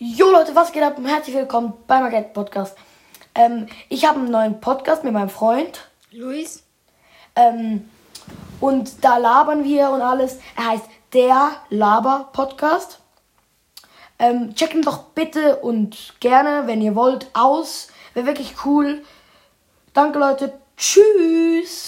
Jo Leute, was geht ab? Herzlich willkommen beim Agent Podcast. Ähm, ich habe einen neuen Podcast mit meinem Freund. Luis. Ähm, und da labern wir und alles. Er heißt der Laber Podcast. Ähm, checkt ihn doch bitte und gerne, wenn ihr wollt, aus. Wäre wirklich cool. Danke Leute. Tschüss.